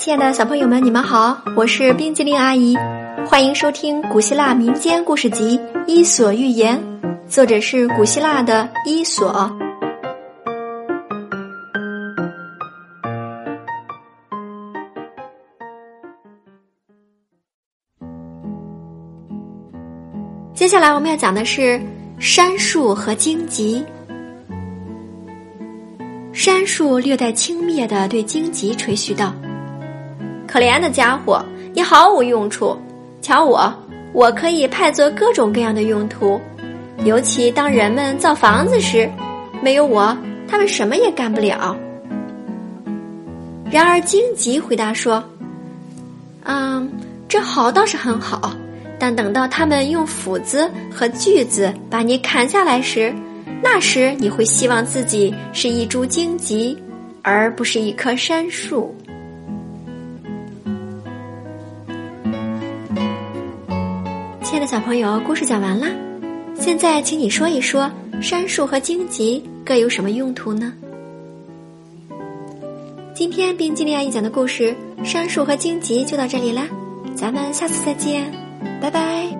亲爱的小朋友们，你们好，我是冰激凌阿姨，欢迎收听古希腊民间故事集《伊索寓言》，作者是古希腊的伊索。接下来我们要讲的是杉树和荆棘。杉树略带轻蔑的对荆棘吹嘘道：“可怜的家伙，你毫无用处。瞧我，我可以派作各种各样的用途，尤其当人们造房子时，没有我，他们什么也干不了。”然而荆棘回答说：“嗯，这好倒是很好。”但等到他们用斧子和锯子把你砍下来时，那时你会希望自己是一株荆棘，而不是一棵杉树。亲爱的小朋友，故事讲完啦，现在请你说一说杉树和荆棘各有什么用途呢？今天冰激凌阿姨讲的故事《杉树和荆棘》就到这里啦，咱们下次再见。拜拜。